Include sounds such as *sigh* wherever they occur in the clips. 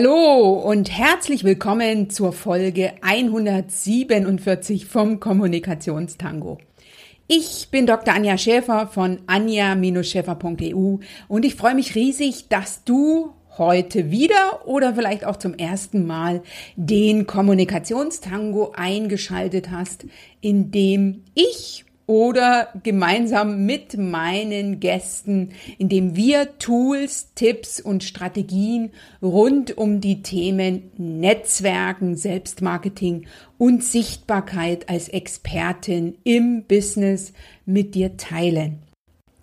Hallo und herzlich willkommen zur Folge 147 vom Kommunikationstango. Ich bin Dr. Anja Schäfer von anja-schäfer.eu und ich freue mich riesig, dass du heute wieder oder vielleicht auch zum ersten Mal den Kommunikationstango eingeschaltet hast, in dem ich oder gemeinsam mit meinen Gästen, indem wir Tools, Tipps und Strategien rund um die Themen Netzwerken, Selbstmarketing und Sichtbarkeit als Expertin im Business mit dir teilen.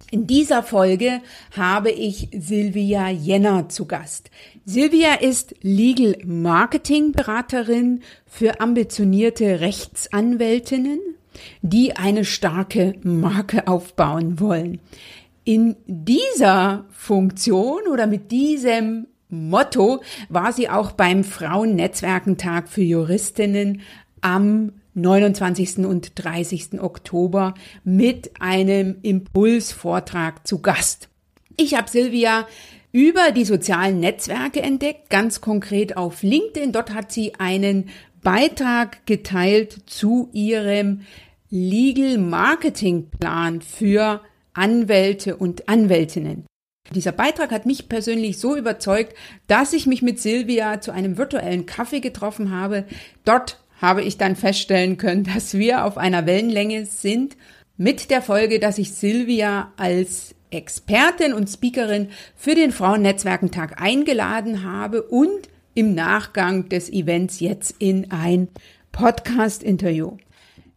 In dieser Folge habe ich Silvia Jenner zu Gast. Silvia ist Legal Marketing Beraterin für ambitionierte Rechtsanwältinnen die eine starke Marke aufbauen wollen. In dieser Funktion oder mit diesem Motto war sie auch beim Frauennetzwerkentag für Juristinnen am 29. und 30. Oktober mit einem Impulsvortrag zu Gast. Ich habe Silvia über die sozialen Netzwerke entdeckt, ganz konkret auf LinkedIn. Dort hat sie einen Beitrag geteilt zu ihrem Legal Marketing Plan für Anwälte und Anwältinnen. Dieser Beitrag hat mich persönlich so überzeugt, dass ich mich mit Silvia zu einem virtuellen Kaffee getroffen habe. Dort habe ich dann feststellen können, *laughs* dass wir auf einer Wellenlänge sind, mit der Folge, dass ich Silvia als Expertin und Speakerin für den Frauennetzwerkentag eingeladen habe und im Nachgang des Events jetzt in ein Podcast-Interview.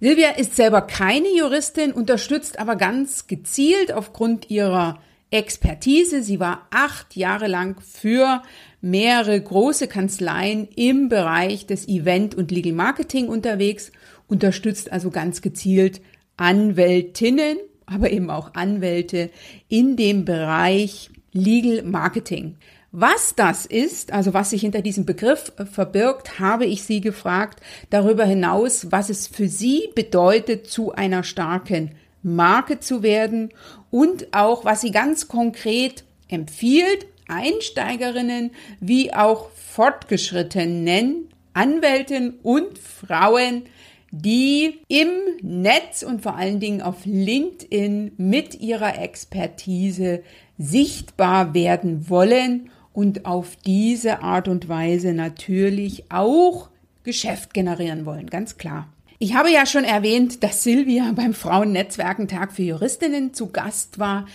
Silvia ist selber keine Juristin, unterstützt aber ganz gezielt aufgrund ihrer Expertise. Sie war acht Jahre lang für mehrere große Kanzleien im Bereich des Event- und Legal Marketing unterwegs, unterstützt also ganz gezielt Anwältinnen, aber eben auch Anwälte in dem Bereich Legal Marketing. Was das ist, also was sich hinter diesem Begriff äh, verbirgt, habe ich Sie gefragt. Darüber hinaus, was es für Sie bedeutet, zu einer starken Marke zu werden und auch, was sie ganz konkret empfiehlt, Einsteigerinnen wie auch fortgeschrittenen Anwälten und Frauen, die im Netz und vor allen Dingen auf LinkedIn mit ihrer Expertise sichtbar werden wollen und auf diese Art und Weise natürlich auch Geschäft generieren wollen, ganz klar. Ich habe ja schon erwähnt, dass Silvia *laughs* beim Frauennetzwerkentag für Juristinnen zu Gast war.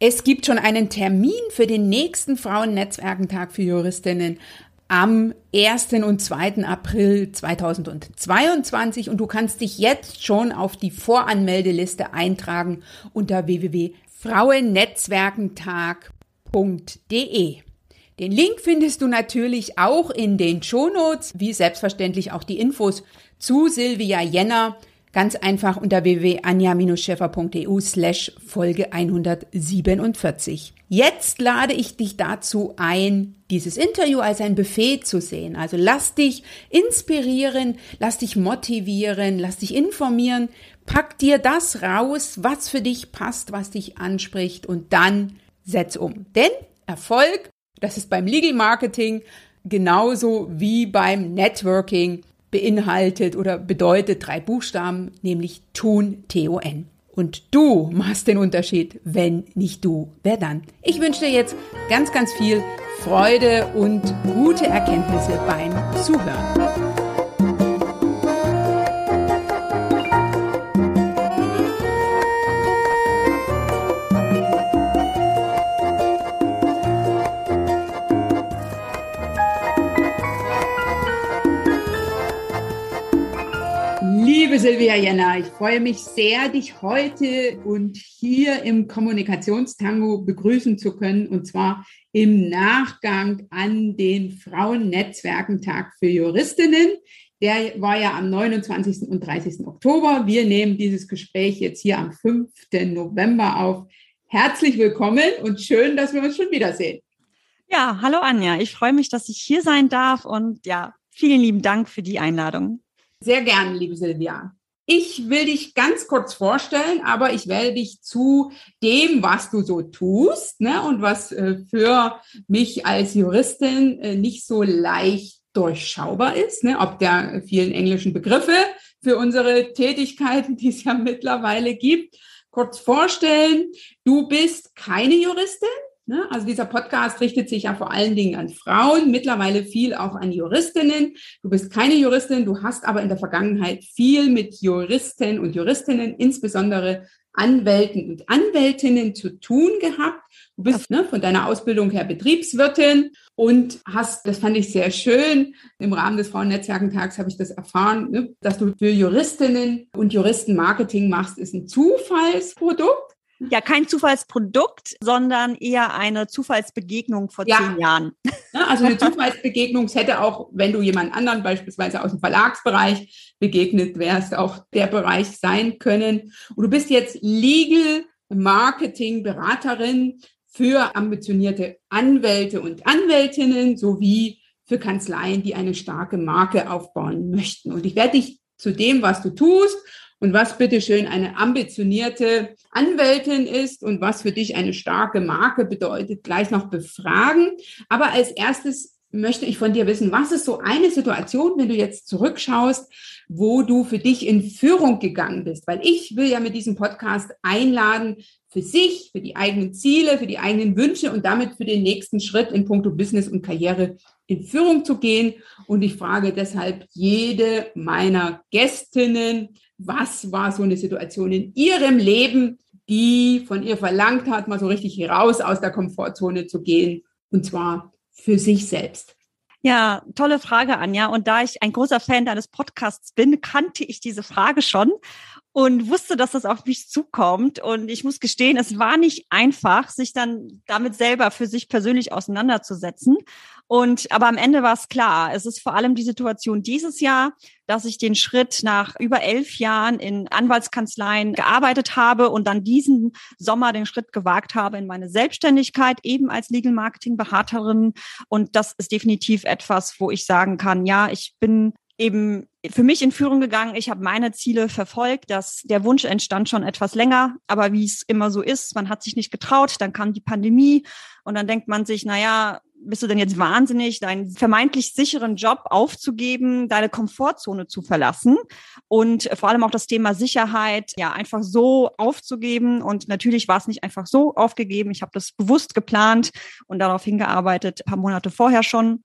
Es gibt schon einen Termin für den nächsten Frauennetzwerkentag für Juristinnen am 1. und 2. April 2022 und du kannst dich jetzt schon auf die Voranmeldeliste eintragen unter www.frauennetzwerkentag.de. Den Link findest du natürlich auch in den Shownotes, wie selbstverständlich auch die Infos zu Silvia Jenner. Ganz einfach unter www.anja-scheffer.eu slash Folge 147. Jetzt lade ich dich dazu ein, dieses Interview als ein Buffet zu sehen. Also lass dich inspirieren, lass dich motivieren, lass dich informieren, pack dir das raus, was für dich passt, was dich anspricht und dann setz um. Denn Erfolg das ist beim Legal Marketing genauso wie beim Networking beinhaltet oder bedeutet drei Buchstaben, nämlich tun, T-O-N. Und du machst den Unterschied, wenn nicht du, wer dann? Ich wünsche dir jetzt ganz, ganz viel Freude und gute Erkenntnisse beim Zuhören. Silvia Jenner, ich freue mich sehr, dich heute und hier im Kommunikationstango begrüßen zu können und zwar im Nachgang an den Frauennetzwerkentag für Juristinnen. Der war ja am 29. und 30. Oktober. Wir nehmen dieses Gespräch jetzt hier am 5. November auf. Herzlich willkommen und schön, dass wir uns schon wiedersehen. Ja, hallo Anja. Ich freue mich, dass ich hier sein darf und ja, vielen lieben Dank für die Einladung. Sehr gerne, liebe Silvia. Ich will dich ganz kurz vorstellen, aber ich werde dich zu dem, was du so tust ne, und was äh, für mich als Juristin äh, nicht so leicht durchschaubar ist, ne, ob der vielen englischen Begriffe für unsere Tätigkeiten, *laughs* die es ja mittlerweile gibt, kurz vorstellen. Du bist keine Juristin, Ne? Also dieser Podcast richtet sich ja vor allen Dingen an Frauen, mittlerweile viel auch an Juristinnen. Du bist keine Juristin, du hast aber in der Vergangenheit viel mit Juristen und Juristinnen, insbesondere Anwälten und Anwältinnen zu tun gehabt. Du bist ne, von deiner Ausbildung her Betriebswirtin und hast, das fand ich sehr schön, im Rahmen des Frauennetzwerkentags habe ich das erfahren, ne, dass du für Juristinnen und Juristen Marketing machst, ist ein Zufallsprodukt. Ja, kein Zufallsprodukt, sondern eher eine Zufallsbegegnung vor ja. zehn Jahren. Ja, also eine Zufallsbegegnung hätte auch, wenn du jemand anderen beispielsweise aus dem Verlagsbereich begegnet wärst, auch der Bereich sein können. Und du bist jetzt Legal Marketing Beraterin für ambitionierte Anwälte und Anwältinnen sowie für Kanzleien, die eine starke Marke aufbauen möchten. Und ich werde dich zu dem, was du tust und was bitteschön eine ambitionierte Anwältin ist und was für dich eine starke Marke bedeutet, gleich noch befragen. Aber als erstes möchte ich von dir wissen, was ist so eine Situation, wenn du jetzt zurückschaust, wo du für dich in Führung gegangen bist? Weil ich will ja mit diesem Podcast einladen, für sich, für die eigenen Ziele, für die eigenen Wünsche und damit für den nächsten Schritt in puncto Business und Karriere in Führung zu gehen. Und ich frage deshalb jede meiner Gästinnen, was war so eine Situation in ihrem Leben, die von ihr verlangt hat, mal so richtig raus aus der Komfortzone zu gehen, und zwar für sich selbst. Ja, tolle Frage, Anja. Und da ich ein großer Fan deines Podcasts bin, kannte ich diese Frage schon und wusste, dass das auf mich zukommt. Und ich muss gestehen, es war nicht einfach, sich dann damit selber für sich persönlich auseinanderzusetzen. Und aber am Ende war es klar. Es ist vor allem die Situation dieses Jahr, dass ich den Schritt nach über elf Jahren in Anwaltskanzleien gearbeitet habe und dann diesen Sommer den Schritt gewagt habe in meine Selbstständigkeit, eben als Legal Marketing Beraterin. Und das ist definitiv etwas, wo ich sagen kann, ja, ich bin eben für mich in Führung gegangen. Ich habe meine Ziele verfolgt. Das, der Wunsch entstand schon etwas länger, aber wie es immer so ist, man hat sich nicht getraut. Dann kam die Pandemie und dann denkt man sich, na ja, bist du denn jetzt wahnsinnig, deinen vermeintlich sicheren Job aufzugeben, deine Komfortzone zu verlassen und vor allem auch das Thema Sicherheit ja einfach so aufzugeben. Und natürlich war es nicht einfach so aufgegeben. Ich habe das bewusst geplant und darauf hingearbeitet, ein paar Monate vorher schon.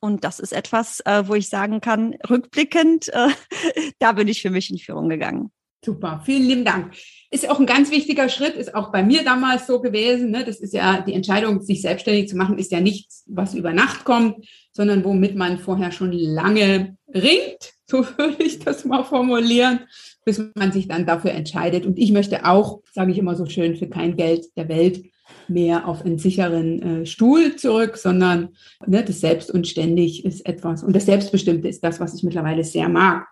Und das ist etwas, äh, wo ich sagen kann, rückblickend, äh, *laughs* da bin ich für mich in Führung gegangen. Super, vielen lieben Dank. Ist auch ein ganz wichtiger Schritt, ist auch bei mir damals so gewesen. Ne? Das ist ja die Entscheidung, sich selbstständig zu machen, ist ja nichts, was über Nacht kommt, sondern womit man vorher schon lange ringt, *laughs* so würde ich das mal formulieren, bis man sich dann dafür entscheidet. Und ich möchte auch, sage ich immer so schön, für kein Geld der Welt mehr auf einen sicheren äh, Stuhl zurück, sondern ne, das Selbst und ständig ist etwas. Und das Selbstbestimmte ist das, was ich mittlerweile sehr mag.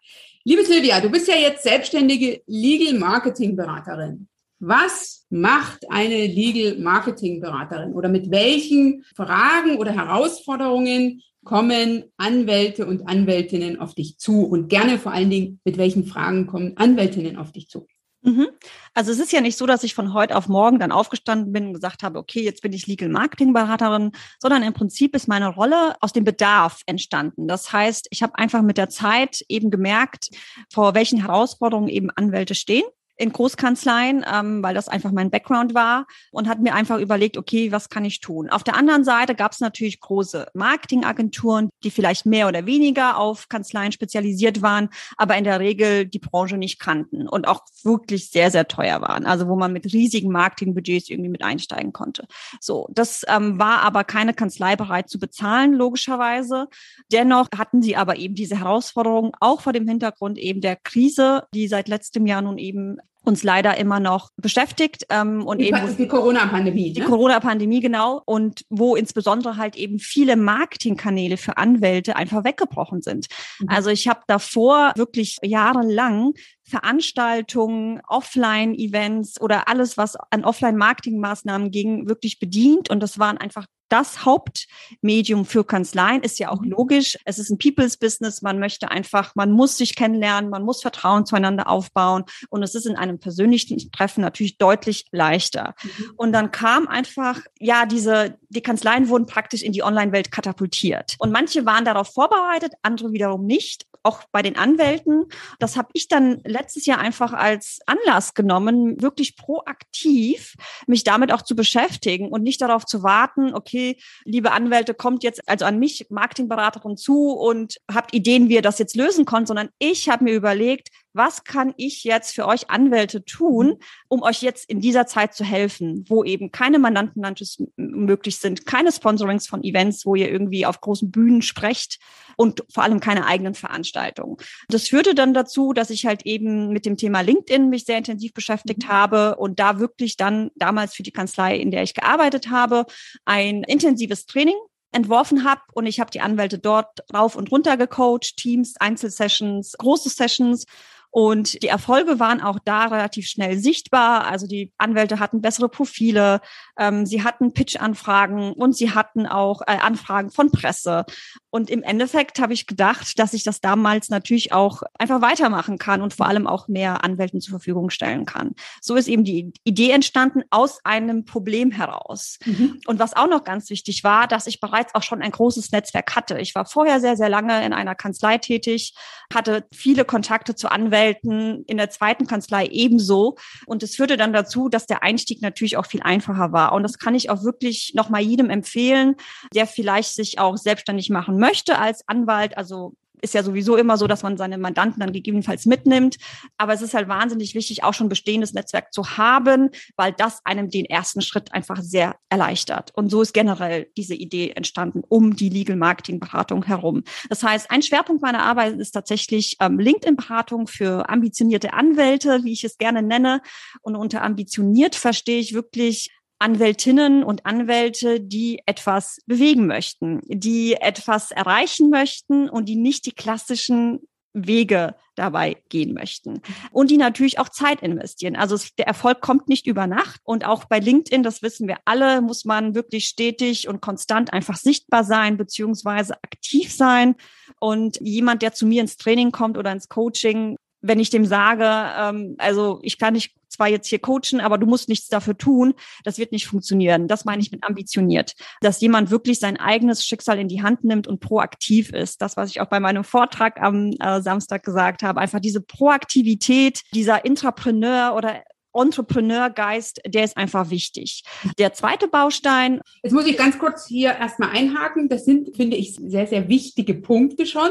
Liebe Silvia, du bist ja jetzt selbstständige Legal Marketing Beraterin. Was macht eine Legal Marketing Beraterin oder mit welchen Fragen oder Herausforderungen kommen Anwälte und Anwältinnen auf dich zu und gerne vor allen Dingen mit welchen Fragen kommen Anwältinnen auf dich zu? Mhm. Also es ist ja nicht so, dass ich von heute auf morgen dann aufgestanden bin und gesagt habe, okay, jetzt bin ich Legal Marketing Beraterin, sondern im Prinzip ist meine Rolle aus dem Bedarf entstanden. Das heißt, ich habe einfach mit der Zeit eben gemerkt, vor welchen Herausforderungen eben Anwälte stehen in Großkanzleien, ähm, weil das einfach mein Background war und hat mir einfach überlegt, okay, was kann ich tun? Auf der anderen Seite gab es natürlich große Marketingagenturen, die vielleicht mehr oder weniger auf Kanzleien spezialisiert waren, aber in der Regel die Branche nicht kannten und auch wirklich sehr, sehr teuer waren. Also wo man mit riesigen Marketingbudgets irgendwie mit einsteigen konnte. So, das ähm, war aber keine Kanzlei bereit zu bezahlen, logischerweise. Dennoch hatten sie aber eben diese Herausforderungen auch vor dem Hintergrund eben der Krise, die seit letztem Jahr nun eben uns leider immer noch beschäftigt ähm, und die, eben die Corona-Pandemie. Die ne? Corona-Pandemie genau und wo insbesondere halt eben viele Marketingkanäle für Anwälte einfach weggebrochen sind. Mhm. Also ich habe davor wirklich jahrelang Veranstaltungen, Offline-Events oder alles, was an Offline-Marketing-Maßnahmen ging, wirklich bedient und das waren einfach das Hauptmedium für Kanzleien. Ist ja auch mhm. logisch. Es ist ein People's Business. Man möchte einfach, man muss sich kennenlernen, man muss Vertrauen zueinander aufbauen. Und es ist in einem persönlichen Treffen natürlich deutlich leichter. Mhm. Und dann kam einfach, ja, diese, die Kanzleien wurden praktisch in die Online-Welt katapultiert. Und manche waren darauf vorbereitet, andere wiederum nicht auch bei den Anwälten. Das habe ich dann letztes Jahr einfach als Anlass genommen, wirklich proaktiv mich damit auch zu beschäftigen und nicht darauf zu warten, okay, liebe Anwälte, kommt jetzt also an mich, Marketingberaterin zu und habt Ideen, wie ihr das jetzt lösen könnt, sondern ich habe mir überlegt, was kann ich jetzt für euch Anwälte tun, mhm. um euch jetzt in dieser Zeit zu helfen, wo eben keine Mandantenlunches möglich sind, keine Sponsorings von Events, wo ihr irgendwie auf großen Bühnen sprecht und vor allem keine eigenen Veranstaltungen. Das führte dann dazu, dass ich halt eben mit dem Thema LinkedIn mich sehr intensiv beschäftigt mhm. habe und da wirklich dann damals für die Kanzlei, in der ich gearbeitet habe, ein intensives Training entworfen habe und ich habe die Anwälte dort rauf und runter gecoacht, Teams, Einzelsessions, große Sessions und die Erfolge waren auch da relativ schnell sichtbar. Also die Anwälte hatten bessere Profile, ähm, sie hatten Pitch-Anfragen und sie hatten auch äh, Anfragen von Presse. Und im Endeffekt habe ich gedacht, dass ich das damals natürlich auch einfach weitermachen kann und vor allem auch mehr Anwälten zur Verfügung stellen kann. So ist eben die Idee entstanden aus einem Problem heraus. Mhm. Und was auch noch ganz wichtig war, dass ich bereits auch schon ein großes Netzwerk hatte. Ich war vorher sehr, sehr lange in einer Kanzlei tätig, hatte viele Kontakte zu Anwälten, in der zweiten Kanzlei ebenso. Und es führte dann dazu, dass der Einstieg natürlich auch viel einfacher war. Und das kann ich auch wirklich nochmal jedem empfehlen, der vielleicht sich auch selbstständig machen möchte als Anwalt, also ist ja sowieso immer so, dass man seine Mandanten dann gegebenenfalls mitnimmt. Aber es ist halt wahnsinnig wichtig, auch schon bestehendes Netzwerk zu haben, weil das einem den ersten Schritt einfach sehr erleichtert. Und so ist generell diese Idee entstanden um die Legal Marketing Beratung herum. Das heißt, ein Schwerpunkt meiner Arbeit ist tatsächlich ähm, LinkedIn-Beratung für ambitionierte Anwälte, wie ich es gerne nenne. Und unter ambitioniert verstehe ich wirklich Anwältinnen und Anwälte, die etwas bewegen möchten, die etwas erreichen möchten und die nicht die klassischen Wege dabei gehen möchten und die natürlich auch Zeit investieren. Also der Erfolg kommt nicht über Nacht und auch bei LinkedIn, das wissen wir alle, muss man wirklich stetig und konstant einfach sichtbar sein beziehungsweise aktiv sein und jemand, der zu mir ins Training kommt oder ins Coaching, wenn ich dem sage, ähm, also ich kann nicht zwar jetzt hier coachen, aber du musst nichts dafür tun, das wird nicht funktionieren. Das meine ich mit ambitioniert. Dass jemand wirklich sein eigenes Schicksal in die Hand nimmt und proaktiv ist. Das, was ich auch bei meinem Vortrag am äh, Samstag gesagt habe. Einfach diese Proaktivität, dieser Intrapreneur oder Entrepreneurgeist, der ist einfach wichtig. Der zweite Baustein. Jetzt muss ich ganz kurz hier erstmal einhaken. Das sind, finde ich, sehr, sehr wichtige Punkte schon.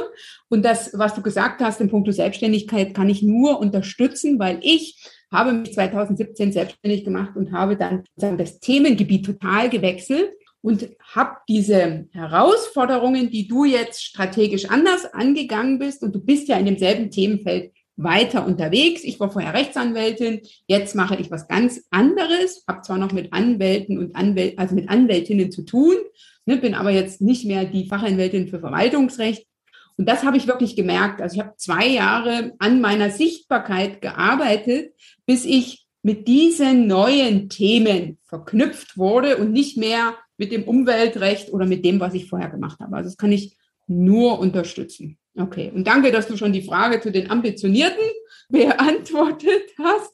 Und das, was du gesagt hast in puncto Selbstständigkeit, kann ich nur unterstützen, weil ich habe mich 2017 selbstständig gemacht und habe dann das Themengebiet total gewechselt und habe diese Herausforderungen, die du jetzt strategisch anders angegangen bist und du bist ja in demselben Themenfeld weiter unterwegs. Ich war vorher Rechtsanwältin, jetzt mache ich was ganz anderes, habe zwar noch mit Anwälten und Anwält, also mit Anwältinnen zu tun, ne, bin aber jetzt nicht mehr die Fachanwältin für Verwaltungsrecht. Und das habe ich wirklich gemerkt. Also ich habe zwei Jahre an meiner Sichtbarkeit gearbeitet, bis ich mit diesen neuen Themen verknüpft wurde und nicht mehr mit dem Umweltrecht oder mit dem, was ich vorher gemacht habe. Also das kann ich nur unterstützen. Okay, und danke, dass du schon die Frage zu den Ambitionierten *laughs* beantwortet hast,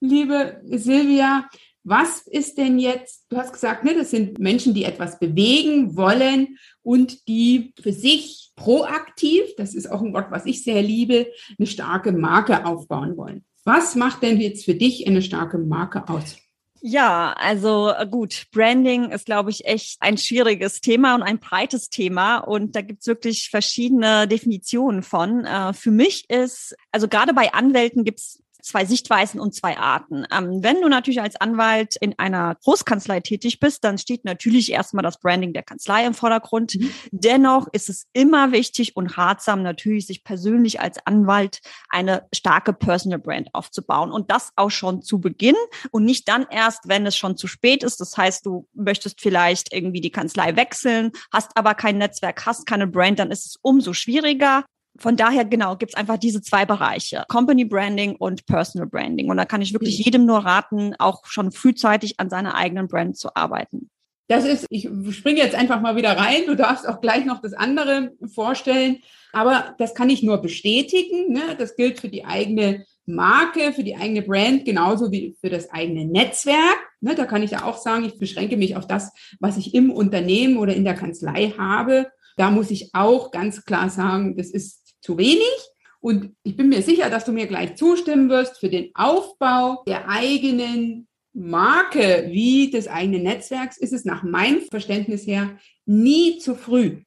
liebe Silvia. Was ist denn jetzt, du hast gesagt, ne, das sind Menschen, die etwas bewegen wollen und die für sich proaktiv, das ist auch ein Wort, was ich sehr liebe, eine starke Marke aufbauen wollen. Was macht denn jetzt für dich eine starke Marke aus? Ja, also äh, gut, Branding ist, glaube ich, echt ein schwieriges Thema und ein breites Thema. Und da gibt's wirklich verschiedene Definitionen von. Äh, für mich ist, also gerade bei Anwälten gibt's zwei Sichtweisen und zwei Arten. Ähm, wenn du natürlich als Anwalt in einer Großkanzlei tätig bist, dann steht natürlich erstmal das Branding der Kanzlei im Vordergrund. Mhm. Dennoch ist es immer wichtig und ratsam natürlich, sich persönlich als Anwalt eine starke Personal Brand aufzubauen und das auch schon zu Beginn und nicht dann erst, wenn es schon zu spät ist. Das heißt, du möchtest vielleicht irgendwie die Kanzlei wechseln, hast aber kein Netzwerk, hast keine Brand, dann ist es umso schwieriger von daher, genau, gibt's einfach diese zwei Bereiche, Company Branding und Personal Branding. Und da kann ich wirklich jedem nur raten, auch schon frühzeitig an seiner eigenen Brand zu arbeiten. Das ist, ich springe jetzt einfach mal wieder rein. Du darfst auch gleich noch das andere vorstellen. Aber das kann ich nur bestätigen. Ne? Das gilt für die eigene Marke, für die eigene Brand, genauso wie für das eigene Netzwerk. Ne? Da kann ich ja auch sagen, ich beschränke mich auf das, was ich im Unternehmen oder in der Kanzlei habe. Da muss ich auch ganz klar sagen, das ist zu wenig. Und ich bin mir sicher, dass du mir gleich zustimmen wirst für den Aufbau der eigenen Marke wie des eigenen Netzwerks ist es nach meinem Verständnis her nie zu früh.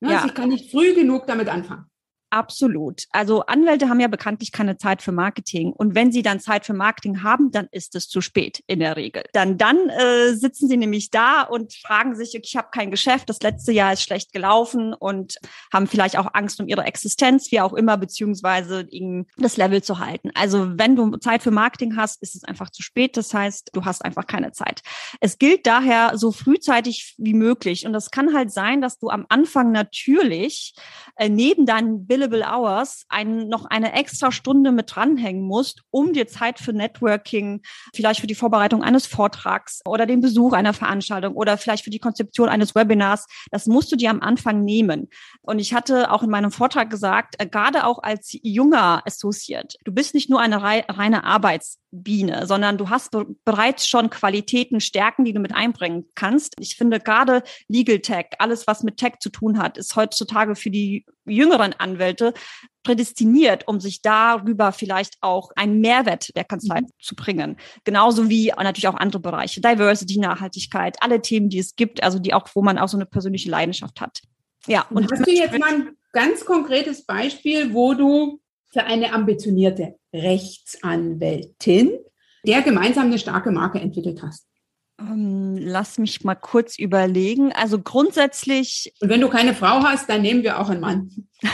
Ne, ja. Also ich kann nicht früh genug damit anfangen. Absolut. Also Anwälte haben ja bekanntlich keine Zeit für Marketing. Und wenn sie dann Zeit für Marketing haben, dann ist es zu spät in der Regel. Dann, dann äh, sitzen sie nämlich da und fragen sich, ich habe kein Geschäft, das letzte Jahr ist schlecht gelaufen und haben vielleicht auch Angst um ihre Existenz, wie auch immer, beziehungsweise das Level zu halten. Also wenn du Zeit für Marketing hast, ist es einfach zu spät. Das heißt, du hast einfach keine Zeit. Es gilt daher so frühzeitig wie möglich. Und das kann halt sein, dass du am Anfang natürlich äh, neben deinen Bill Billable Hours ein, noch eine extra Stunde mit dranhängen musst, um dir Zeit für Networking, vielleicht für die Vorbereitung eines Vortrags oder den Besuch einer Veranstaltung oder vielleicht für die Konzeption eines Webinars, das musst du dir am Anfang nehmen. Und ich hatte auch in meinem Vortrag gesagt, äh, gerade auch als junger Associate, du bist nicht nur eine reine Arbeitsbiene, sondern du hast be bereits schon Qualitäten, Stärken, die du mit einbringen kannst. Ich finde gerade Legal Tech, alles was mit Tech zu tun hat, ist heutzutage für die jüngeren Anwälte prädestiniert, um sich darüber vielleicht auch einen Mehrwert der Kanzlei mhm. zu bringen. Genauso wie natürlich auch andere Bereiche, Diversity, Nachhaltigkeit, alle Themen, die es gibt, also die auch, wo man auch so eine persönliche Leidenschaft hat. Ja. Und hast du jetzt mal ein ganz konkretes Beispiel, wo du für eine ambitionierte Rechtsanwältin der gemeinsam eine starke Marke entwickelt hast? Um, ähm, lass mich mal kurz überlegen. Also grundsätzlich. Und wenn du keine Frau hast, dann nehmen wir auch einen Mann. *laughs*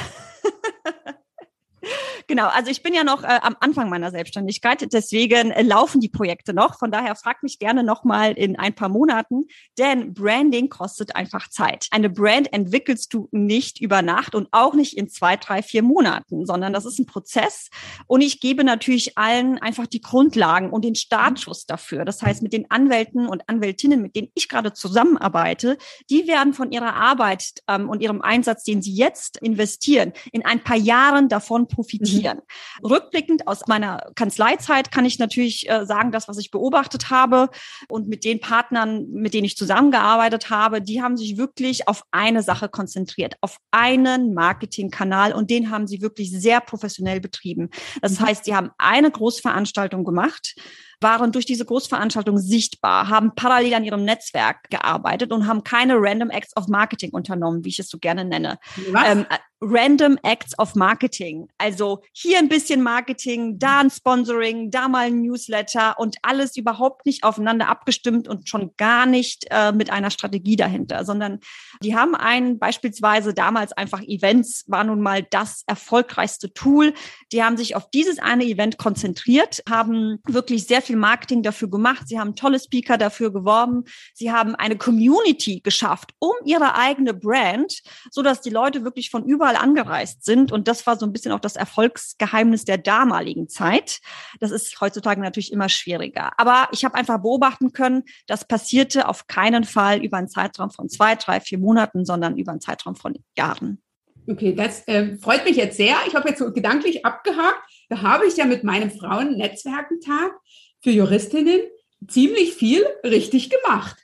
Genau, also ich bin ja noch äh, am Anfang meiner Selbstständigkeit, deswegen äh, laufen die Projekte noch. Von daher frag mich gerne noch mal in ein paar Monaten, denn Branding kostet einfach Zeit. Eine Brand entwickelst du nicht über Nacht und auch nicht in zwei, drei, vier Monaten, sondern das ist ein Prozess. Und ich gebe natürlich allen einfach die Grundlagen und den Startschuss dafür. Das heißt, mit den Anwälten und Anwältinnen, mit denen ich gerade zusammenarbeite, die werden von ihrer Arbeit ähm, und ihrem Einsatz, den sie jetzt investieren, in ein paar Jahren davon profitieren passieren. Rückblickend aus meiner Kanzleizeit kann ich natürlich äh, sagen, das, was ich beobachtet habe und mit den Partnern, mit denen ich zusammengearbeitet habe, die haben sich wirklich auf eine Sache konzentriert, auf einen Marketingkanal und den haben sie wirklich sehr professionell betrieben. Das mhm. heißt, sie haben eine Großveranstaltung gemacht waren durch diese Großveranstaltung sichtbar, haben parallel an ihrem Netzwerk gearbeitet und haben keine Random Acts of Marketing unternommen, wie ich es so gerne nenne. Ähm, Random Acts of Marketing. Also hier ein bisschen Marketing, da ein Sponsoring, da mal ein Newsletter und alles überhaupt nicht aufeinander abgestimmt und schon gar nicht äh, mit einer Strategie dahinter, sondern die haben einen beispielsweise damals einfach Events war nun mal das erfolgreichste Tool. Die haben sich auf dieses eine Event konzentriert, haben wirklich sehr viel Marketing dafür gemacht. Sie haben tolle Speaker dafür geworben. Sie haben eine Community geschafft um ihre eigene Brand, so dass die Leute wirklich von überall überall angereist sind. Und das war so ein bisschen auch das Erfolgsgeheimnis der damaligen Zeit. Das ist heutzutage natürlich immer schwieriger. Aber ich habe einfach beobachten können, das passierte auf keinen Fall über einen Zeitraum von zwei, drei, vier Monaten, sondern über einen Zeitraum von Jahren. Okay, das äh, freut mich jetzt sehr. Ich habe jetzt so gedanklich abgehakt. Da habe ich ja mit meinem Frauen-Netzwerkentag für Juristinnen ziemlich viel richtig gemacht.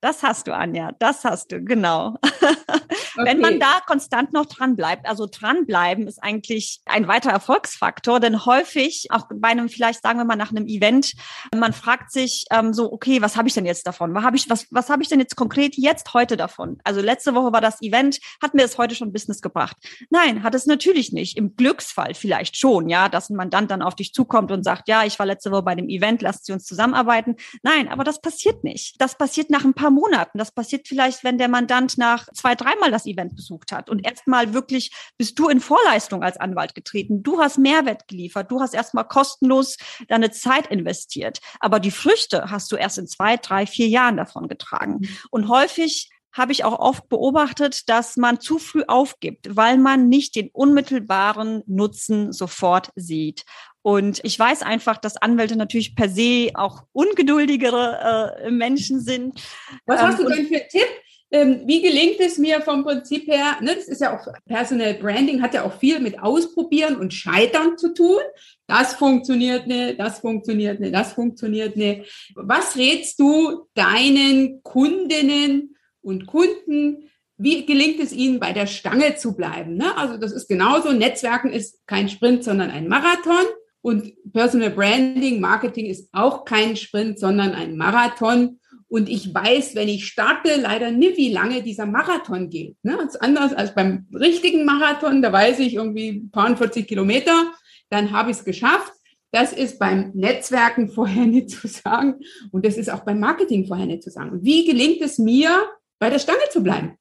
Das hast du, Anja. Das hast du, genau. *laughs* Wenn man da konstant noch dran bleibt, also dranbleiben ist eigentlich ein weiterer Erfolgsfaktor, denn häufig, auch bei einem, vielleicht sagen wir mal nach einem Event, man fragt sich ähm, so, okay, was habe ich denn jetzt davon? Was habe ich, was, was habe ich denn jetzt konkret jetzt heute davon? Also letzte Woche war das Event, hat mir es heute schon Business gebracht? Nein, hat es natürlich nicht. Im Glücksfall vielleicht schon, ja, dass ein Mandant dann auf dich zukommt und sagt, ja, ich war letzte Woche bei dem Event, lasst Sie uns zusammenarbeiten. Nein, aber das passiert nicht. Das passiert nach ein paar Monaten. Das passiert vielleicht, wenn der Mandant nach zwei, dreimal das Event besucht hat. Und erstmal wirklich bist du in Vorleistung als Anwalt getreten. Du hast Mehrwert geliefert. Du hast erstmal kostenlos deine Zeit investiert. Aber die Früchte hast du erst in zwei, drei, vier Jahren davon getragen. Mhm. Und häufig habe ich auch oft beobachtet, dass man zu früh aufgibt, weil man nicht den unmittelbaren Nutzen sofort sieht. Und ich weiß einfach, dass Anwälte natürlich per se auch ungeduldigere äh, Menschen sind. Was hast ähm, du denn für einen Tipp? Ähm, wie gelingt es mir vom Prinzip her, ne, das ist ja auch Personal Branding, hat ja auch viel mit Ausprobieren und Scheitern zu tun. Das funktioniert nicht, das funktioniert nicht, das funktioniert nicht. Was rätst du deinen Kundinnen und Kunden? Wie gelingt es ihnen, bei der Stange zu bleiben? Ne? Also das ist genauso. Netzwerken ist kein Sprint, sondern ein Marathon. Und Personal Branding, Marketing ist auch kein Sprint, sondern ein Marathon. Und ich weiß, wenn ich starte, leider nie, wie lange dieser Marathon geht. Ne? Das ist anders als beim richtigen Marathon. Da weiß ich irgendwie ein paar 40 Kilometer, dann habe ich es geschafft. Das ist beim Netzwerken *laughs* vorher nicht zu sagen. Und das ist auch beim Marketing vorher nicht zu sagen. Wie gelingt es mir, bei der Stange zu bleiben?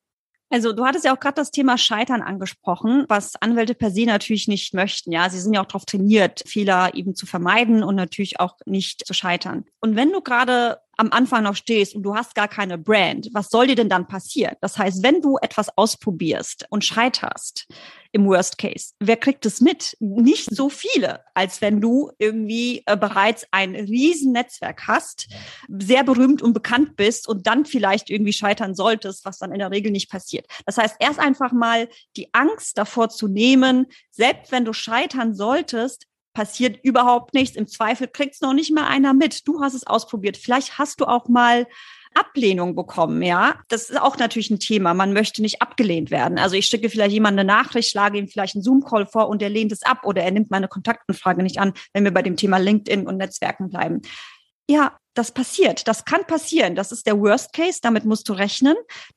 Also du hattest ja auch gerade das Thema Scheitern angesprochen, was Anwälte per se natürlich nicht möchten. Ja, sie sind ja auch darauf trainiert, Fehler eben zu vermeiden und natürlich auch nicht zu scheitern. Und wenn du gerade am Anfang noch stehst und du hast gar keine Brand, was soll dir denn dann passieren? Das heißt, wenn du etwas ausprobierst und scheiterst, im Worst Case, wer kriegt es mit? Nicht so viele, als wenn du irgendwie äh, bereits ein riesen Netzwerk hast, sehr berühmt und bekannt bist und dann vielleicht irgendwie scheitern solltest, was dann in der Regel nicht passiert. Das heißt, erst einfach mal die Angst davor zu nehmen, selbst wenn du scheitern solltest, passiert überhaupt nichts. Im Zweifel kriegt es noch nicht mal einer mit. Du hast es ausprobiert. Vielleicht hast du auch mal Ablehnung bekommen, ja. Das ist auch natürlich ein Thema. Man möchte nicht abgelehnt werden. Also ich schicke vielleicht jemand eine Nachricht, schlage ihm vielleicht einen Zoom-Call vor und er lehnt es ab oder er nimmt meine Kontaktanfrage nicht an, wenn wir bei dem Thema LinkedIn und Netzwerken bleiben. Ja, das passiert. Das kann passieren. Das ist der Worst Case. Damit musst du rechnen.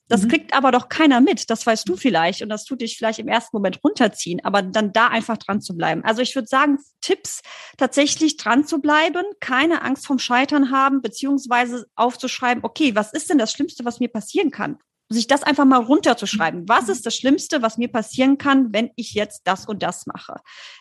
Das mhm. kriegt aber doch keiner mit. Das weißt du vielleicht. Und das tut dich vielleicht im ersten Moment runterziehen. Aber dann da einfach dran zu bleiben. Also ich würde sagen, Tipps, tatsächlich dran zu bleiben, keine Angst vom Scheitern haben, beziehungsweise aufzuschreiben, okay, was ist denn das Schlimmste, was mir passieren kann? Sich das einfach mal runterzuschreiben. Was ist das Schlimmste, was mir passieren kann, wenn ich jetzt das und das mache?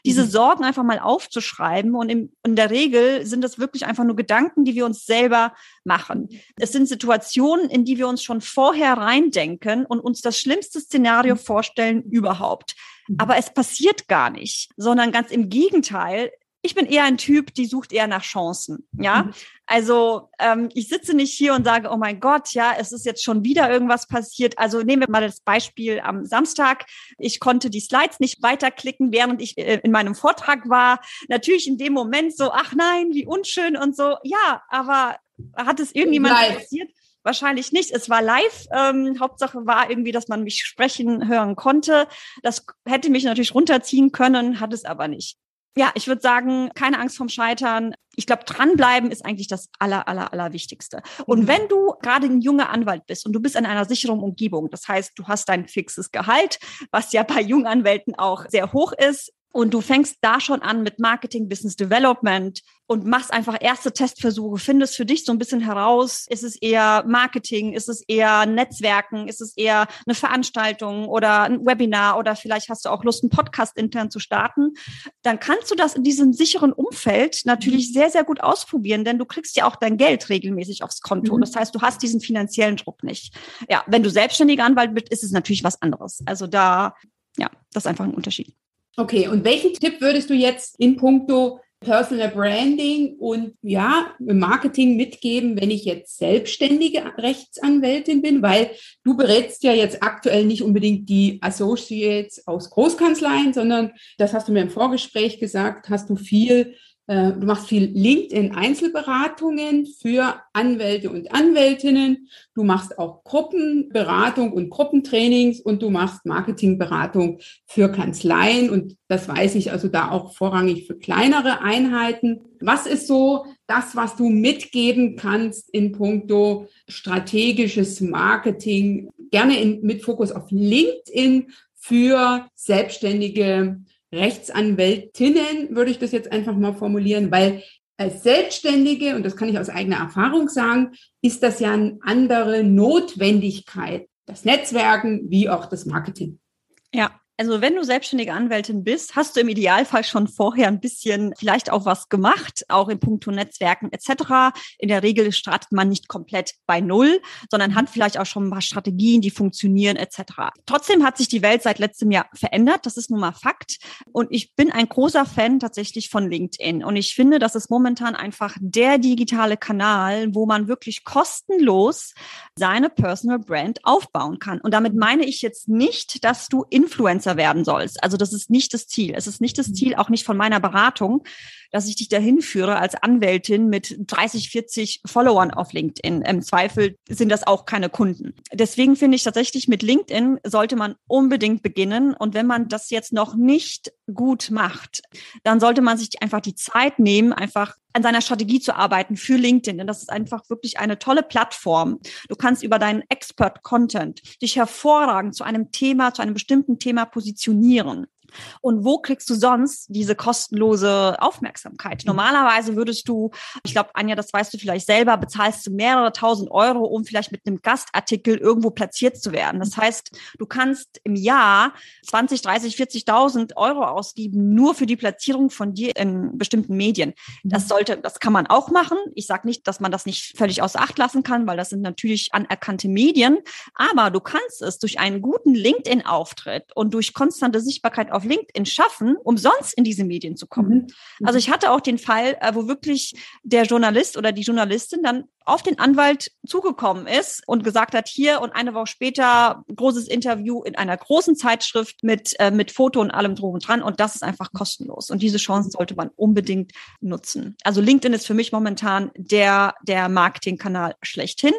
Diese mhm. Sorgen einfach mal aufzuschreiben und in, in der Regel sind das wirklich einfach nur Gedanken, die wir uns selber machen. Es sind Situationen, in die wir uns schon vorher reindenken und uns das schlimmste Szenario mhm. vorstellen überhaupt. Mhm. Aber es passiert gar nicht, sondern ganz im Gegenteil, ich bin eher ein Typ, die sucht eher nach Chancen. Ja, mhm. also ähm, ich sitze nicht hier und sage, oh mein Gott, ja, es ist jetzt schon wieder irgendwas passiert. Also nehmen wir mal das Beispiel am Samstag. Ich konnte die Slides nicht weiterklicken, während ich äh, in meinem Vortrag war. Natürlich in dem Moment so, ach nein, wie unschön und so. Ja, aber hat es irgendjemand passiert? Wahrscheinlich nicht. Es war live. Ähm, Hauptsache war irgendwie, dass man mich sprechen hören konnte. Das hätte mich natürlich runterziehen können, hat es aber nicht. Ja, ich würde sagen, keine Angst vom Scheitern. Ich glaube, dranbleiben ist eigentlich das aller, aller, aller Wichtigste. Und mhm. wenn du gerade ein junger Anwalt bist und du bist in einer sicheren Umgebung, das heißt, du hast dein fixes Gehalt, was ja bei Junganwälten auch sehr hoch ist, und du fängst da schon an mit Marketing, Business Development und machst einfach erste Testversuche, findest für dich so ein bisschen heraus, ist es eher Marketing, ist es eher Netzwerken, ist es eher eine Veranstaltung oder ein Webinar oder vielleicht hast du auch Lust, einen Podcast intern zu starten, dann kannst du das in diesem sicheren Umfeld natürlich mhm. sehr, sehr gut ausprobieren, denn du kriegst ja auch dein Geld regelmäßig aufs Konto. Mhm. Das heißt, du hast diesen finanziellen Druck nicht. Ja, wenn du selbstständiger Anwalt bist, ist es natürlich was anderes. Also da, ja, das ist einfach ein Unterschied. Okay, und welchen Tipp würdest du jetzt in puncto Personal Branding und ja, Marketing mitgeben, wenn ich jetzt selbstständige Rechtsanwältin bin, weil du berätst ja jetzt aktuell nicht unbedingt die Associates aus Großkanzleien, sondern das hast du mir im Vorgespräch gesagt, hast du viel äh, du machst viel LinkedIn-Einzelberatungen für Anwälte und Anwältinnen. Du machst auch Gruppenberatung und Gruppentrainings und du machst Marketingberatung für Kanzleien. Und das weiß ich also da auch vorrangig für kleinere Einheiten. Was ist so das, was du mitgeben kannst in puncto strategisches Marketing? Gerne in, mit Fokus auf LinkedIn für selbstständige Rechtsanwältinnen, würde ich das jetzt einfach mal formulieren, weil als Selbstständige, und das kann ich aus eigener Erfahrung sagen, ist das ja eine andere Notwendigkeit, das Netzwerken wie auch das Marketing. Ja, Also wenn du selbstständige Anwältin bist, hast du im Idealfall schon vorher ein bisschen vielleicht auch was gemacht, auch in puncto Netzwerken etc. In der Regel startet man nicht komplett bei Null, sondern hat vielleicht auch schon ein paar Strategien, die funktionieren etc. Trotzdem hat sich die Welt seit letztem Jahr verändert, das ist nun mal Fakt. Und ich bin ein großer Fan tatsächlich von LinkedIn. Und ich finde, das ist momentan einfach der digitale Kanal, wo man wirklich kostenlos seine Personal Brand aufbauen kann. Und damit meine ich jetzt nicht, dass du Influencer Influencer werden sollst. Also das ist nicht das Ziel. Es ist nicht das Ziel, auch nicht von meiner Beratung, dass ich dich dahin führe als Anwältin mit 30, 40 Followern auf LinkedIn. Im Zweifel sind das auch keine Kunden. Deswegen finde ich tatsächlich mit LinkedIn sollte man unbedingt beginnen. Und wenn man das jetzt noch nicht gut macht, dann sollte man sich einfach die Zeit nehmen, einfach an seiner Strategie zu arbeiten für LinkedIn. Denn das ist einfach wirklich eine tolle Plattform. Du kannst über deinen Expert-Content dich hervorragend zu einem Thema, zu einem bestimmten Thema positionieren. Und wo kriegst du sonst diese kostenlose Aufmerksamkeit? Mhm. Normalerweise würdest du, ich glaube, Anja, das weißt du vielleicht selber, bezahlst du mehrere tausend Euro, um vielleicht mit einem Gastartikel irgendwo platziert zu werden. Das heißt, du kannst im Jahr 20, 30, 40.000 Euro ausgeben, nur für die Platzierung von dir in bestimmten Medien. Das mhm. sollte, das kann man auch machen. Ich sage nicht, dass man das nicht völlig außer Acht lassen kann, weil das sind natürlich anerkannte Medien. Aber du kannst es durch einen guten LinkedIn-Auftritt und durch konstante Sichtbarkeit auf auf LinkedIn schaffen, umsonst in diese Medien zu kommen. Mhm. Also ich hatte auch den Fall, äh, wo wirklich der Journalist oder die Journalistin dann auf den Anwalt zugekommen ist und gesagt hat, hier und eine Woche später großes Interview in einer großen Zeitschrift mit, äh, mit Foto und allem drum und dran. Und das ist einfach kostenlos. Und diese Chance sollte man unbedingt nutzen. Also LinkedIn ist für mich momentan der, der Marketingkanal schlechthin.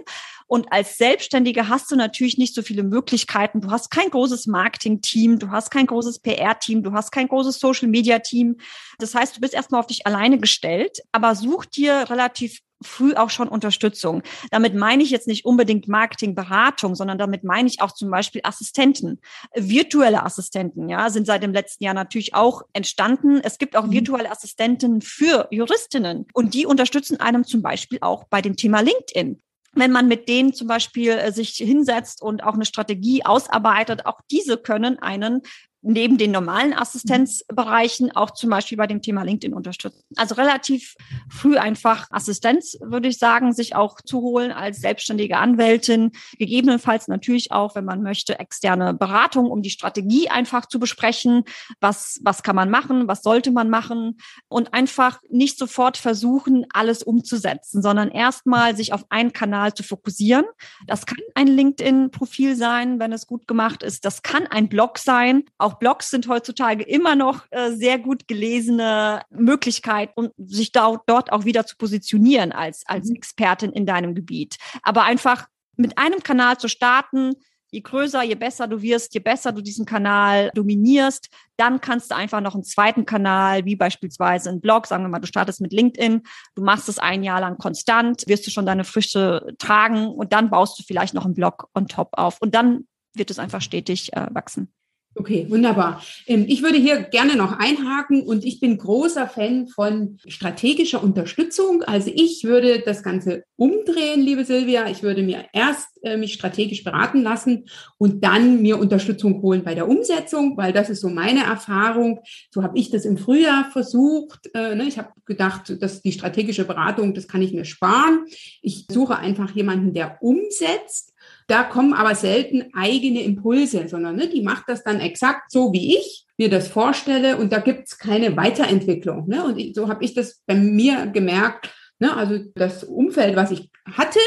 Und als Selbstständige hast du natürlich nicht so viele Möglichkeiten. Du hast kein großes Marketing-Team, du hast kein großes PR-Team, du hast kein großes Social-Media-Team. Das heißt, du bist erstmal auf dich alleine gestellt, aber such dir relativ früh auch schon Unterstützung. Damit meine ich jetzt nicht unbedingt Marketingberatung, sondern damit meine ich auch zum Beispiel Assistenten. Virtuelle Assistenten, ja, sind seit dem letzten Jahr natürlich auch entstanden. Es gibt auch mhm. virtuelle Assistenten für Juristinnen und die unterstützen einem zum Beispiel auch bei dem Thema LinkedIn wenn man mit denen zum Beispiel äh, sich hinsetzt und auch eine Strategie ausarbeitet, auch diese können einen neben den normalen Assistenzbereichen auch zum Beispiel bei dem Thema LinkedIn unterstützen. Also relativ früh einfach Assistenz, würde ich sagen, sich auch zu holen als selbstständige Anwältin. Gegebenenfalls natürlich auch, wenn man möchte, externe Beratung, um die Strategie einfach zu besprechen. Was, was kann man machen? Was sollte man machen? Und einfach nicht sofort versuchen, alles umzusetzen, sondern erstmal sich auf einen Kanal zu fokussieren. Das kann ein LinkedIn-Profil sein, wenn es gut gemacht ist. Das kann ein Blog sein. Auch auch Blogs sind heutzutage immer noch äh, sehr gut gelesene Möglichkeit, um sich da, dort auch wieder zu positionieren als, als mhm. Expertin in deinem Gebiet. Aber einfach mit einem Kanal zu starten, je größer, je besser du wirst, je besser du diesen Kanal dominierst, dann kannst du einfach noch einen zweiten Kanal, wie beispielsweise einen Blog, sagen wir mal, du startest mit LinkedIn, du machst es ein Jahr lang konstant, wirst du schon deine Früchte tragen und dann baust du vielleicht noch einen Blog on top auf und dann wird es einfach stetig äh, wachsen. Okay, wunderbar. Ähm, ich würde hier gerne noch einhaken und ich bin großer Fan von strategischer Unterstützung. Also ich würde das Ganze umdrehen, liebe Silvia. Ich würde mir erst äh, mich strategisch beraten lassen und dann mir Unterstützung holen bei der Umsetzung, weil das ist so meine Erfahrung. So habe ich das im Frühjahr versucht. Äh, ne? Ich habe gedacht, dass die strategische Beratung, das kann ich mir sparen. Ich suche einfach jemanden, der umsetzt da kommen aber selten eigene Impulse, sondern ne, die macht das dann exakt so, wie ich mir das vorstelle und da gibt's keine Weiterentwicklung. Ne? Und so habe ich das bei mir gemerkt. Ne? Also das Umfeld, was ich hatte,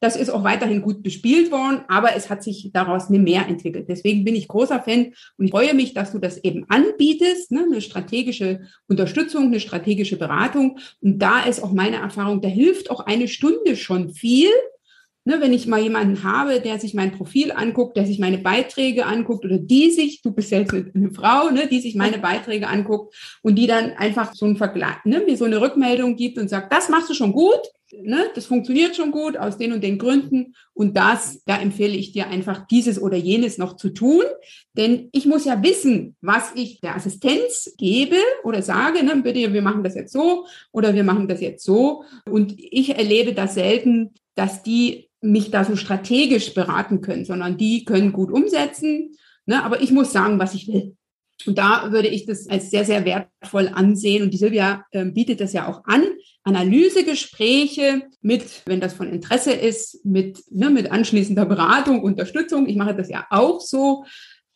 das ist auch weiterhin gut bespielt worden, aber es hat sich daraus eine mehr entwickelt. Deswegen bin ich großer Fan und freue mich, dass du das eben anbietest, ne? eine strategische Unterstützung, eine strategische Beratung. Und da ist auch meine Erfahrung, da hilft auch eine Stunde schon viel, Ne, wenn ich mal jemanden habe, der sich mein Profil anguckt, der sich meine Beiträge anguckt oder die sich, du bist jetzt eine Frau, ne, die sich meine Beiträge anguckt und die dann einfach so ein Vergleich, ne, mir so eine Rückmeldung gibt und sagt, das machst du schon gut, ne, das funktioniert schon gut aus den und den Gründen und das, da empfehle ich dir einfach dieses oder jenes noch zu tun, denn ich muss ja wissen, was ich der Assistenz gebe oder sage, ne, bitte, wir machen das jetzt so oder wir machen das jetzt so. Und ich erlebe das selten, dass die mich da so strategisch beraten können, sondern die können gut umsetzen. Ne? Aber ich muss sagen, was ich will. Und da würde ich das als sehr, sehr wertvoll ansehen. Und die Silvia äh, bietet das ja auch an. Analysegespräche mit, wenn das von Interesse ist, mit, ne, mit anschließender Beratung, Unterstützung. Ich mache das ja auch so.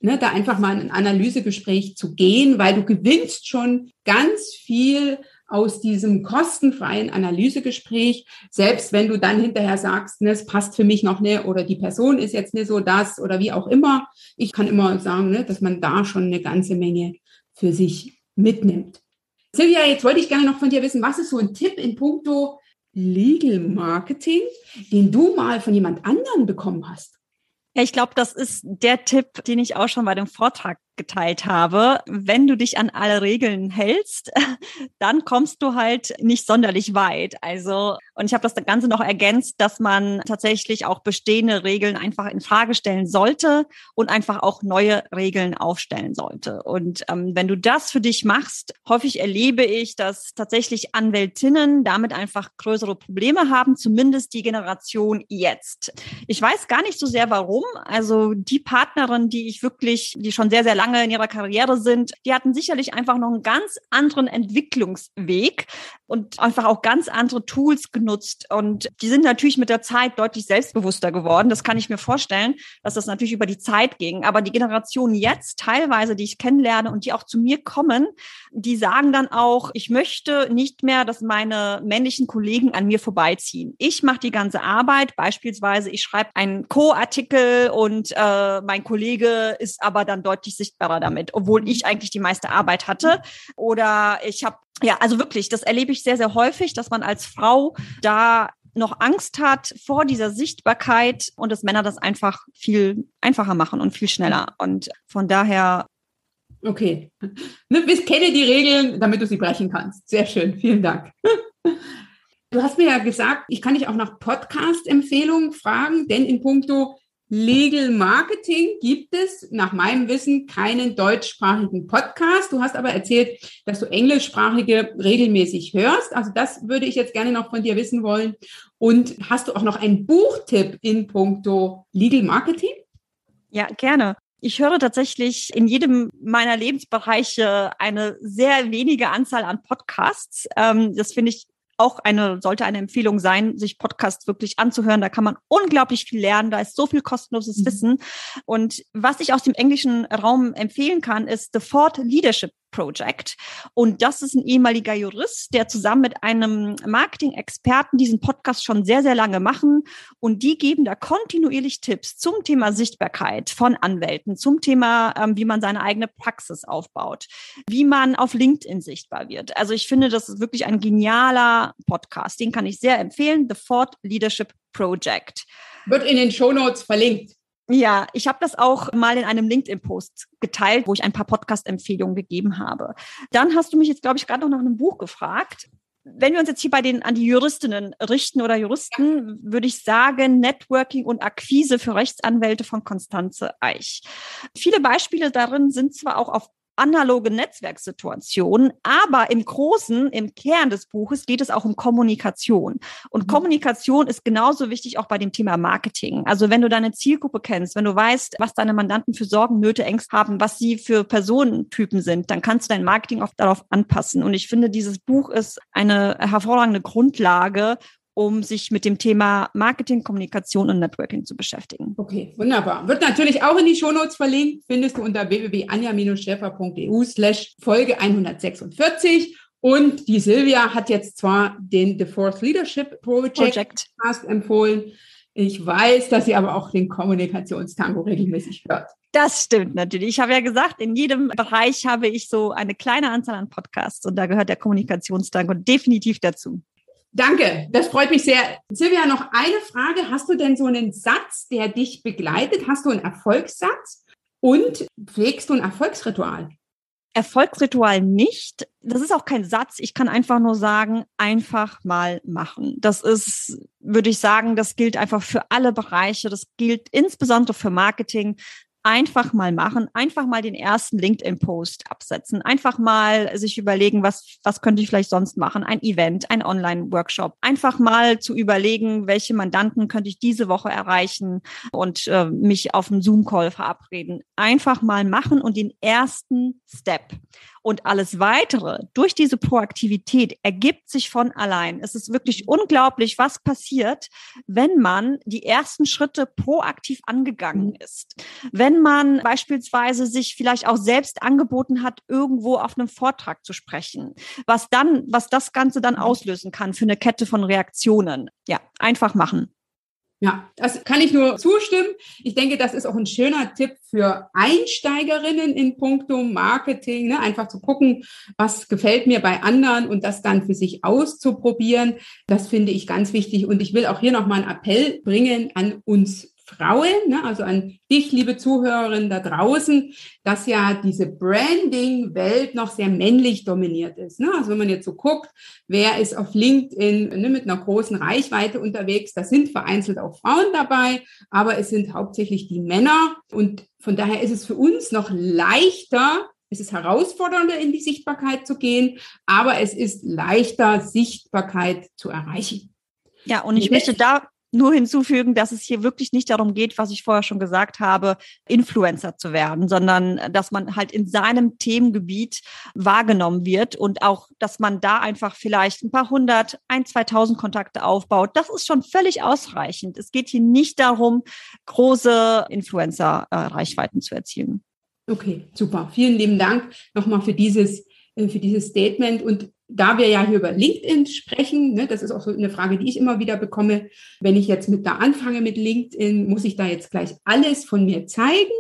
Ne, da einfach mal in ein Analysegespräch zu gehen, weil du gewinnst schon ganz viel aus diesem kostenfreien Analysegespräch, selbst wenn du dann hinterher sagst, ne, es passt für mich noch nicht oder die Person ist jetzt nicht so das oder wie auch immer. Ich kann immer sagen, ne, dass man da schon eine ganze Menge für sich mitnimmt. Silvia, jetzt wollte ich gerne noch von dir wissen, was ist so ein Tipp in puncto Legal Marketing, den du mal von jemand anderen bekommen hast? Ja, ich glaube, das ist der Tipp, den ich auch schon bei dem Vortrag geteilt habe. Wenn du dich an alle Regeln hältst, *laughs* dann kommst du halt nicht sonderlich weit. Also, und ich habe das Ganze noch ergänzt, dass man tatsächlich auch bestehende Regeln einfach in Frage stellen sollte und einfach auch neue Regeln aufstellen sollte. Und ähm, wenn du das für dich machst, häufig erlebe ich, dass tatsächlich Anwältinnen damit einfach größere Probleme haben, zumindest die Generation jetzt. Ich weiß gar nicht so sehr warum. Also die Partnerin, die ich wirklich, die schon sehr, sehr lange in ihrer Karriere sind, die hatten sicherlich einfach noch einen ganz anderen Entwicklungsweg und einfach auch ganz andere Tools genutzt. Und die sind natürlich mit der Zeit deutlich selbstbewusster geworden. Das kann ich mir vorstellen, dass das natürlich über die Zeit ging. Aber die Generation jetzt teilweise, die ich kennenlerne und die auch zu mir kommen, die sagen dann auch, ich möchte nicht mehr, dass meine männlichen Kollegen an mir vorbeiziehen. Ich mache die ganze Arbeit. Beispielsweise, ich schreibe einen Co-Artikel und äh, mein Kollege ist aber dann deutlich sichtbar sichtbarer damit, obwohl ich eigentlich die meiste Arbeit hatte. Oder ich habe, ja, also wirklich, das erlebe ich sehr, sehr häufig, dass man als Frau da noch Angst hat vor dieser Sichtbarkeit und dass Männer das einfach viel einfacher machen und viel schneller. Und von daher. Okay. Ne, kenne die Regeln, damit du sie brechen kannst. Sehr schön. Vielen Dank. Du hast mir ja gesagt, ich kann dich auch nach Podcast-Empfehlungen fragen, denn in puncto Legal Marketing gibt es nach meinem Wissen keinen deutschsprachigen Podcast. Du hast aber erzählt, dass du englischsprachige regelmäßig hörst. Also das würde ich jetzt gerne noch von dir wissen wollen. Und hast du auch noch einen Buchtipp in puncto Legal Marketing? Ja, gerne. Ich höre tatsächlich in jedem meiner Lebensbereiche eine sehr wenige Anzahl an Podcasts. Ähm, das finde ich auch eine, sollte eine Empfehlung sein, sich Podcasts wirklich anzuhören. Da kann man unglaublich viel lernen. Da ist so viel kostenloses mhm. Wissen. Und was ich aus dem englischen Raum empfehlen kann, ist The Ford Leadership Project. Und das ist ein ehemaliger Jurist, der zusammen mit einem Marketing-Experten diesen Podcast schon sehr, sehr lange machen. Und die geben da kontinuierlich Tipps zum Thema Sichtbarkeit von Anwälten, zum Thema, ähm, wie man seine eigene Praxis aufbaut, wie man auf LinkedIn sichtbar wird. Also ich finde, das ist wirklich ein genialer Podcast. Den kann ich sehr empfehlen. The Ford Leadership Project. Wird in den Show Notes verlinkt. Ja, ich habe das auch mal in einem LinkedIn-Post geteilt, wo ich ein paar Podcast-Empfehlungen gegeben habe. Dann hast du mich jetzt, glaube ich, gerade noch nach einem Buch gefragt. Wenn wir uns jetzt hier bei den an die Juristinnen richten oder Juristen, würde ich sagen Networking und Akquise für Rechtsanwälte von Konstanze Eich. Viele Beispiele darin sind zwar auch auf analoge Netzwerksituation, aber im Großen, im Kern des Buches geht es auch um Kommunikation. Und mhm. Kommunikation ist genauso wichtig auch bei dem Thema Marketing. Also wenn du deine Zielgruppe kennst, wenn du weißt, was deine Mandanten für Sorgen, Nöte, Ängste haben, was sie für Personentypen sind, dann kannst du dein Marketing auch darauf anpassen. Und ich finde, dieses Buch ist eine hervorragende Grundlage, um sich mit dem Thema Marketing, Kommunikation und Networking zu beschäftigen. Okay, wunderbar. Wird natürlich auch in die Shownotes verlinkt, findest du unter www.anja-schäfer.eu slash Folge 146. Und die Silvia hat jetzt zwar den The Fourth Leadership Project, Project. empfohlen. Ich weiß, dass sie aber auch den Kommunikationstango regelmäßig hört. Das stimmt natürlich. Ich habe ja gesagt, in jedem Bereich habe ich so eine kleine Anzahl an Podcasts und da gehört der Kommunikationstango definitiv dazu. Danke, das freut mich sehr. Silvia, noch eine Frage. Hast du denn so einen Satz, der dich begleitet? Hast du einen Erfolgssatz? Und pflegst du ein Erfolgsritual? Erfolgsritual nicht. Das ist auch kein Satz. Ich kann einfach nur sagen, einfach mal machen. Das ist, würde ich sagen, das gilt einfach für alle Bereiche. Das gilt insbesondere für Marketing. Einfach mal machen, einfach mal den ersten LinkedIn-Post absetzen, einfach mal sich überlegen, was, was könnte ich vielleicht sonst machen, ein Event, ein Online-Workshop, einfach mal zu überlegen, welche Mandanten könnte ich diese Woche erreichen und äh, mich auf einen Zoom-Call verabreden. Einfach mal machen und den ersten Step. Und alles weitere durch diese Proaktivität ergibt sich von allein. Es ist wirklich unglaublich, was passiert, wenn man die ersten Schritte proaktiv angegangen mhm. ist. Wenn man beispielsweise sich vielleicht auch selbst angeboten hat, irgendwo auf einem Vortrag zu sprechen, was dann, was das Ganze dann mhm. auslösen kann für eine Kette von Reaktionen. Ja, einfach machen. Ja, das kann ich nur zustimmen. Ich denke, das ist auch ein schöner Tipp für Einsteigerinnen in puncto Marketing, ne? einfach zu gucken, was gefällt mir bei anderen und das dann für sich auszuprobieren. Das finde ich ganz wichtig. Und ich will auch hier nochmal einen Appell bringen an uns Frauen, ne, also an dich, liebe Zuhörerinnen da draußen, dass ja diese Branding-Welt noch sehr männlich dominiert ist. Ne? Also wenn man jetzt so guckt, wer ist auf LinkedIn ne, mit einer großen Reichweite unterwegs, da sind vereinzelt auch Frauen dabei, aber es sind hauptsächlich die Männer. Und von daher ist es für uns noch leichter, es ist herausfordernder, in die Sichtbarkeit zu gehen, aber es ist leichter, Sichtbarkeit zu erreichen. Ja, und ich möchte da nur hinzufügen, dass es hier wirklich nicht darum geht, was ich vorher schon gesagt habe, Influencer zu werden, sondern dass man halt in seinem Themengebiet wahrgenommen wird und auch, dass man da einfach vielleicht ein paar hundert, ein, zweitausend Kontakte aufbaut. Das ist schon völlig ausreichend. Es geht hier nicht darum, große Influencer-Reichweiten zu erzielen. Okay, super. Vielen lieben Dank nochmal für dieses, äh, für dieses Statement und da wir ja hier über LinkedIn sprechen, ne, das ist auch so eine Frage, die ich immer wieder bekomme, wenn ich jetzt mit da anfange mit LinkedIn, muss ich da jetzt gleich alles von mir zeigen?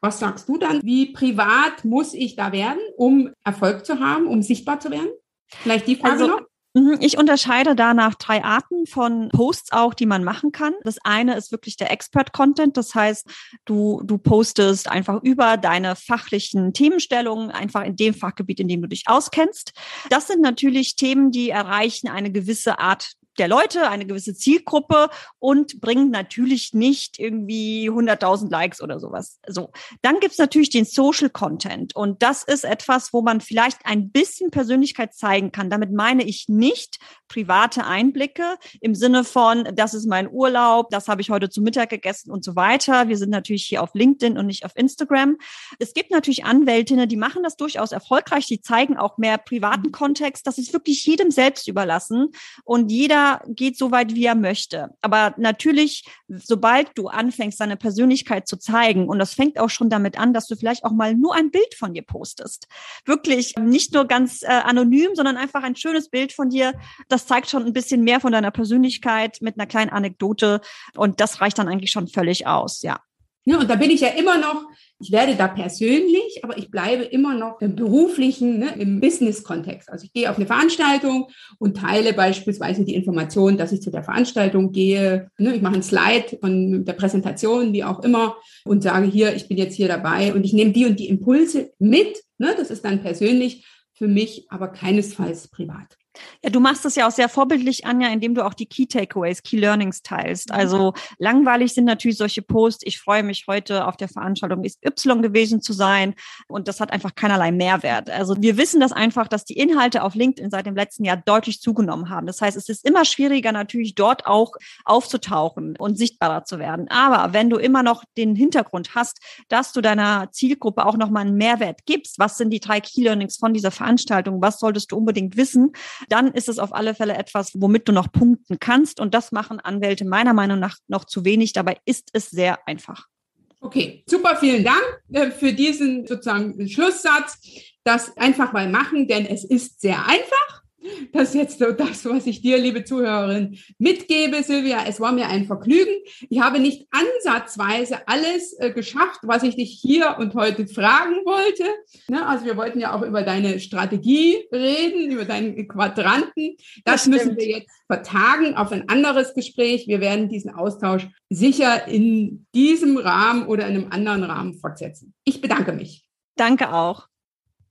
Was sagst du dann? Wie privat muss ich da werden, um Erfolg zu haben, um sichtbar zu werden? Vielleicht die Frage also, noch? Mhm, ich unterscheide da nach drei Arten von Posts auch, die man machen kann. Das eine ist wirklich der Expert-Content. Das heißt, du, du postest einfach über deine fachlichen Themenstellungen, einfach in dem Fachgebiet, in dem du dich auskennst. Das sind natürlich Themen, die erreichen eine gewisse Art der Leute, eine gewisse Zielgruppe und bringt natürlich nicht irgendwie 100.000 Likes oder sowas. So, dann gibt's natürlich den Social Content und das ist etwas, wo man vielleicht ein bisschen Persönlichkeit zeigen kann. Damit meine ich nicht private Einblicke im Sinne von, das ist mein Urlaub, das habe ich heute zu Mittag gegessen und so weiter. Wir sind natürlich hier auf LinkedIn und nicht auf Instagram. Es gibt natürlich Anwältinnen, die machen das durchaus erfolgreich, die zeigen auch mehr privaten. Kontext. Das ist wirklich jedem selbst überlassen und jeder geht so weit, wie er möchte. Aber natürlich, sobald du anfängst, deine Persönlichkeit zu zeigen, und das fängt auch schon damit an, dass du vielleicht auch mal nur ein Bild von dir postest. Wirklich nicht nur ganz äh, anonym, sondern einfach ein schönes Bild von dir. Das zeigt schon ein bisschen mehr von deiner Persönlichkeit mit einer kleinen Anekdote. Und das reicht dann eigentlich schon völlig aus, ja. Ja, und da bin ich ja immer noch, ich werde da persönlich, aber ich bleibe immer noch im beruflichen, ne, im Business-Kontext. Also ich gehe auf eine Veranstaltung und teile beispielsweise die Information, dass ich zu der Veranstaltung gehe. Ne, ich mache ein Slide von der Präsentation, wie auch immer, und sage hier, ich bin jetzt hier dabei und ich nehme die und die Impulse mit. Ne, das ist dann persönlich für mich, aber keinesfalls privat. Ja, du machst das ja auch sehr vorbildlich, Anja, indem du auch die Key Takeaways, Key Learnings teilst. Mhm. Also langweilig sind natürlich solche Posts. Ich freue mich heute auf der Veranstaltung Y gewesen zu sein und das hat einfach keinerlei Mehrwert. Also wir wissen das einfach, dass die Inhalte auf LinkedIn seit dem letzten Jahr deutlich zugenommen haben. Das heißt, es ist immer schwieriger natürlich dort auch aufzutauchen und sichtbarer zu werden. Aber wenn du immer noch den Hintergrund hast, dass du deiner Zielgruppe auch nochmal einen Mehrwert gibst, was sind die drei Key Learnings von dieser Veranstaltung, was solltest du unbedingt wissen, dann ist es auf alle Fälle etwas, womit du noch punkten kannst. Und das machen Anwälte meiner Meinung nach noch zu wenig. Dabei ist es sehr einfach. Okay, super, vielen Dank äh, für diesen sozusagen Schlusssatz. Das einfach mal machen, denn es ist sehr einfach. Das ist jetzt so das, was ich dir, liebe Zuhörerin, mitgebe, Silvia. Es war mir ein Vergnügen. Ich habe nicht ansatzweise alles äh, geschafft, was ich dich hier und heute fragen wollte. Ne? Also wir wollten ja auch über deine Strategie reden, über deinen Quadranten. Das, das müssen wir jetzt vertagen auf ein anderes Gespräch. Wir werden diesen Austausch sicher in diesem Rahmen oder in einem anderen Rahmen fortsetzen. Ich bedanke mich. Danke auch.